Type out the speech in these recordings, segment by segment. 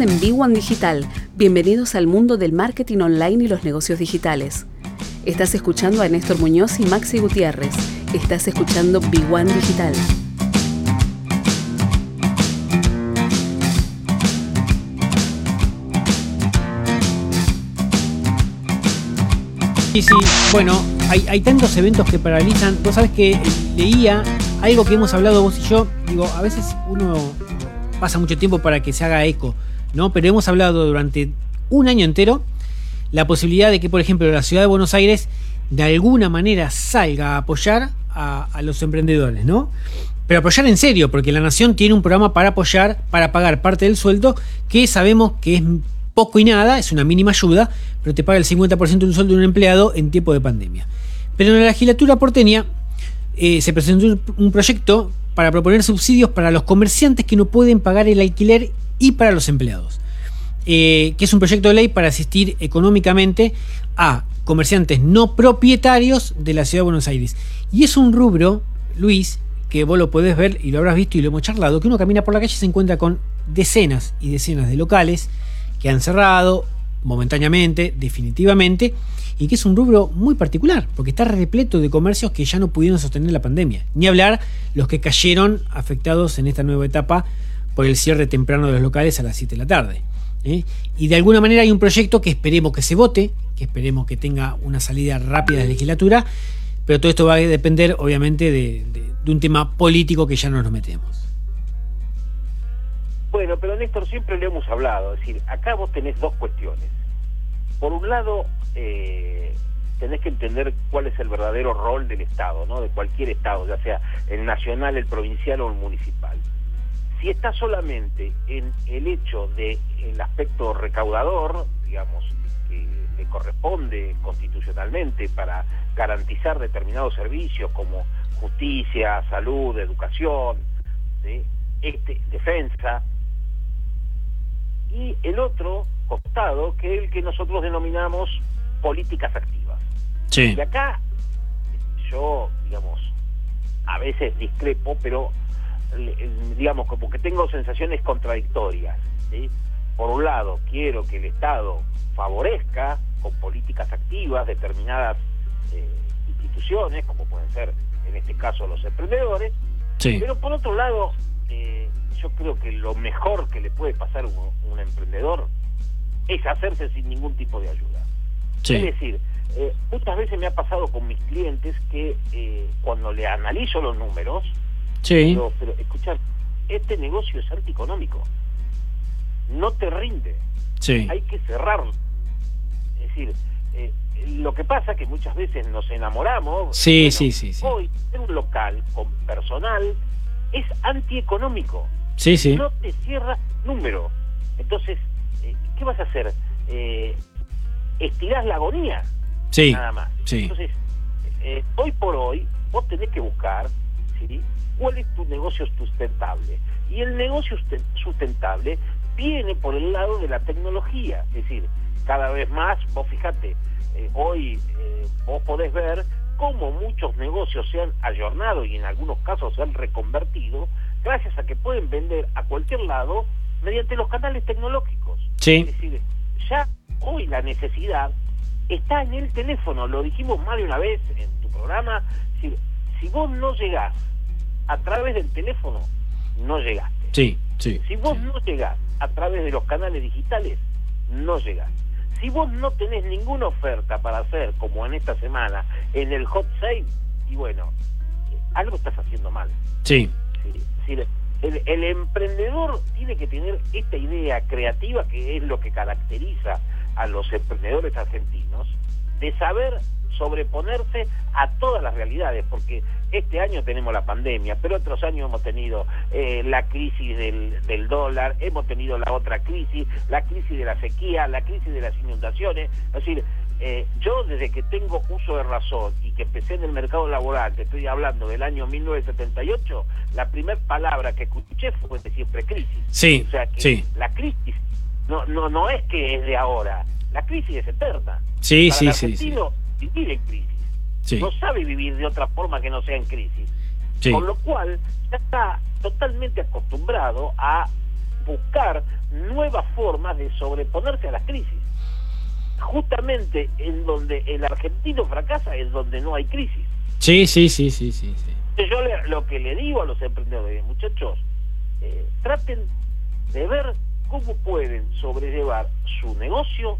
En B1 Digital. Bienvenidos al mundo del marketing online y los negocios digitales. Estás escuchando a Néstor Muñoz y Maxi Gutiérrez. Estás escuchando B1 Digital. Sí, sí, bueno, hay, hay tantos eventos que paralizan. Vos sabés que leía algo que hemos hablado vos y yo. Digo, a veces uno pasa mucho tiempo para que se haga eco, ¿no? Pero hemos hablado durante un año entero la posibilidad de que, por ejemplo, la ciudad de Buenos Aires de alguna manera salga a apoyar a, los emprendedores, ¿no? Pero apoyar en serio, porque la Nación tiene un programa para apoyar, para pagar parte del sueldo, que sabemos que es poco y nada, es una mínima ayuda, pero te paga el 50% de un sueldo de un empleado en tiempo de pandemia. Pero en la legislatura porteña eh, se presentó un proyecto para proponer subsidios para los comerciantes que no pueden pagar el alquiler y para los empleados. Eh, que es un proyecto de ley para asistir económicamente a comerciantes no propietarios de la ciudad de Buenos Aires. Y es un rubro, Luis, que vos lo podés ver y lo habrás visto y lo hemos charlado, que uno camina por la calle y se encuentra con decenas y decenas de locales que han cerrado momentáneamente, definitivamente, y que es un rubro muy particular, porque está repleto de comercios que ya no pudieron sostener la pandemia. Ni hablar los que cayeron afectados en esta nueva etapa por el cierre temprano de los locales a las 7 de la tarde. ¿eh? Y de alguna manera hay un proyecto que esperemos que se vote, que esperemos que tenga una salida rápida de la legislatura, pero todo esto va a depender obviamente de, un tema político que ya no nos metemos. Bueno, pero Néstor, siempre le hemos hablado, es decir, acá vos tenés dos cuestiones. Por un lado, eh, tenés que entender cuál es el verdadero rol del Estado, ¿no? De cualquier Estado, ya sea el nacional, el provincial o el municipal. Si está solamente en el hecho el aspecto recaudador, digamos, que le corresponde constitucionalmente para garantizar determinados servicios como justicia, salud, educación, este, defensa, y el otro costado, que es el que nosotros denominamos políticas activas. Sí. Y acá yo, digamos, a veces discrepo, pero digamos, como que tengo sensaciones contradictorias. ¿sí? Por un lado, quiero que el Estado favorezca con políticas activas determinadas eh, instituciones, como pueden ser en este caso los emprendedores, Sí. pero por otro lado, eh, yo creo que lo mejor que le puede pasar a un, un emprendedor es hacerse sin ningún tipo de ayuda. Sí. Es decir, eh, muchas veces me ha pasado con mis clientes que eh, cuando le analizo los números, Sí. digo, pero escucha, este negocio es antieconómico, no te rinde, Sí. hay que cerrarlo. Es decir, eh, lo que pasa que muchas veces nos enamoramos. Sí, bueno, sí, sí, sí. Hoy, en un local con personal es antieconómico Sí, sí. no te cierra número. Entonces, eh, ¿qué vas a hacer? Eh, estirás la agonía, Sí. nada más. sí. Entonces, eh, hoy por hoy, vos tenés que buscar ¿sí? cuál es tu negocio sustentable. Y el negocio usten- sustentable viene por el lado de la tecnología. Es decir, cada vez más, vos fíjate, eh, hoy vos podés ver cómo muchos negocios se han ayornado y en algunos casos se han reconvertido gracias a que pueden vender a cualquier lado mediante los canales tecnológicos. Es Sí. decir, ya hoy la necesidad está en el teléfono, lo dijimos más de una vez en tu programa, si, si vos no llegás a través del teléfono, no llegaste. Sí. Sí. Si vos sí. no llegás a través de los canales digitales, no llegás. Si vos no tenés ninguna oferta para hacer, como en esta semana, en el hot sale, y bueno, eh, algo estás haciendo mal. Sí. Sí, el, el emprendedor tiene que tener esta idea creativa que es lo que caracteriza a los emprendedores argentinos, de saber sobreponerse a todas las realidades, porque este año tenemos la pandemia, pero otros años hemos tenido eh, la crisis del, del dólar, hemos tenido la otra crisis, la crisis de la sequía, la crisis de las inundaciones, es decir, eh, yo desde que tengo uso de razón y que empecé en el mercado laboral, te estoy hablando del año 1978, la primera palabra que escuché fue de siempre crisis. Sí. O sea que Sí. la crisis no, no, no es que es de ahora, la crisis es eterna. Sí, Para sí, el sí, vivir en crisis. Sí. No sabe vivir de otra forma que no sea en crisis. Sí. Con lo cual ya está totalmente acostumbrado a buscar nuevas formas de sobreponerse a las crisis. Justamente en donde el argentino fracasa es donde no hay crisis. Sí, sí, sí, sí, sí. Yo lo que le digo a los emprendedores, muchachos, eh, traten de ver cómo pueden sobrellevar su negocio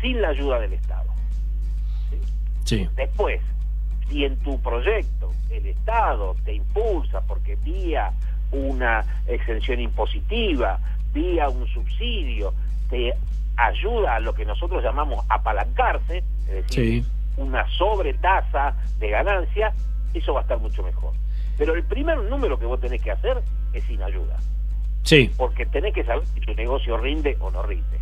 sin la ayuda del Estado. ¿sí? Después, si en tu proyecto el Estado te impulsa porque vía una exención impositiva, vía un subsidio, te ayuda a lo que nosotros llamamos apalancarse, es decir, una sobretasa de ganancia, eso va a estar mucho mejor. Pero el primer número que vos tenés que hacer es sin ayuda. Sí. Porque tenés que saber si tu negocio rinde o no rinde.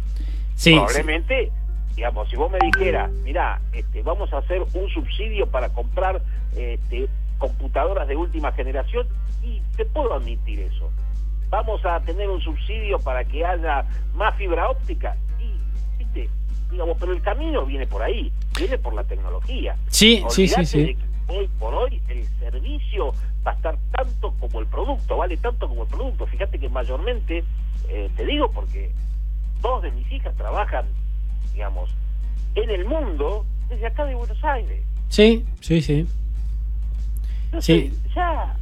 Sí, Probablemente, digamos, si vos me dijeras, mira, este, vamos a hacer un subsidio para comprar este, computadoras de última generación, y te puedo admitir eso. Vamos a tener un subsidio para que haya más fibra óptica, y, viste, digamos, pero el camino viene por ahí, viene por la tecnología. Sí, sí, sí, sí. hoy por hoy el servicio va a estar tanto como el producto, vale tanto como el producto. Fíjate que mayormente, eh, te digo porque dos de mis hijas trabajan, digamos, en el mundo desde acá de Buenos Aires. Sí, sí, sí. Entonces, ya,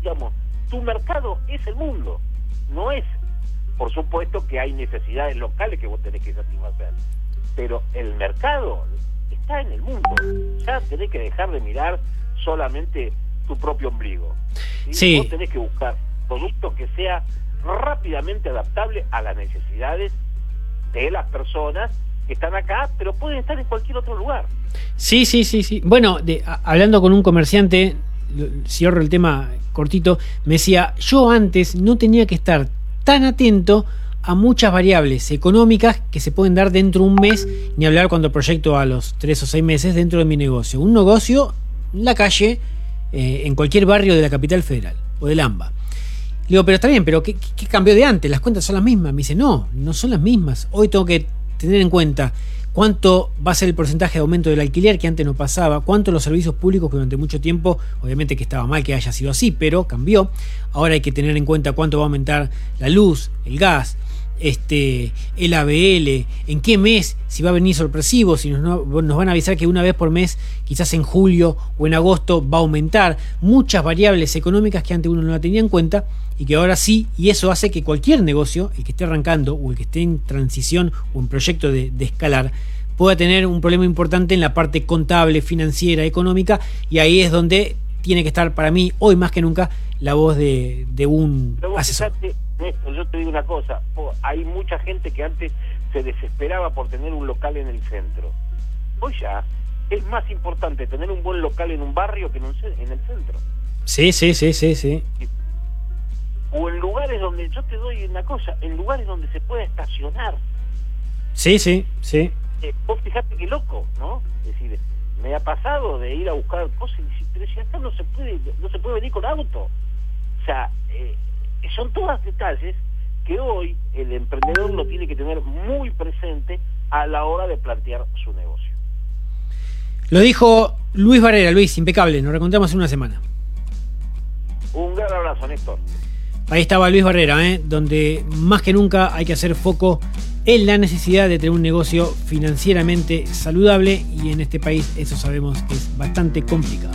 digamos, tu mercado es el mundo, no es, por supuesto que hay necesidades locales que vos tenés que satisfacer, pero el mercado está en el mundo, ya tenés que dejar de mirar solamente tu propio ombligo. ¿sí? Vos tenés que buscar productos que sea rápidamente adaptable a las necesidades de las personas que están acá, pero pueden estar en cualquier otro lugar. Sí, sí, sí, sí. Bueno, de, hablando con un comerciante, cierro el tema cortito, me decía, yo antes no tenía que estar tan atento a muchas variables económicas que se pueden dar dentro de un mes, ni hablar cuando proyecto a los tres o seis meses dentro de mi negocio. Un negocio en la calle, eh, en cualquier barrio de la capital federal o del AMBA. Le digo, pero está bien, pero ¿qué, ¿qué, cambió de antes? Las cuentas son las mismas. Me dice, no, no son las mismas. Hoy tengo que tener en cuenta cuánto va a ser el porcentaje de aumento del alquiler que antes no pasaba, cuánto los servicios públicos que durante mucho tiempo, obviamente que estaba mal que haya sido así, pero cambió. Ahora hay que tener en cuenta cuánto va a aumentar la luz, el gas, este, el ABL, en qué mes, si va a venir sorpresivo, si nos, nos, van a avisar que una vez por mes, quizás en julio o en agosto, va a aumentar. Muchas variables económicas que antes uno no la tenía en cuenta y que ahora sí, y eso hace que cualquier negocio, el que esté arrancando o el que esté en transición o en proyecto de, de escalar, pueda tener un problema importante en la parte contable, financiera, económica, y ahí es donde tiene que estar para mí, hoy más que nunca, la voz de, de un asesor. Néstor, yo te digo una cosa, hay mucha gente que antes se desesperaba por tener un local en el centro. Hoy ya es más importante tener un buen local en un barrio que en, un, en el centro. Sí, sí, sí, sí, sí. O en lugares donde, yo te doy una cosa, en lugares donde se pueda estacionar. Sí, sí, sí. Eh, vos fijate qué loco, ¿no? Es decir, me ha pasado de ir a buscar cosas y decir, pero si acá no se puede, no se puede venir con auto. O sea, eh, son todos detalles que hoy el emprendedor lo tiene que tener muy presente a la hora de plantear su negocio. Lo dijo Luis Barrera, Luis, impecable, nos recontamos en una semana. Un gran abrazo, Néstor. Ahí estaba Luis Barrera, ¿eh? donde más que nunca hay que hacer foco en la necesidad de tener un negocio financieramente saludable y en este país eso sabemos que es bastante complicado.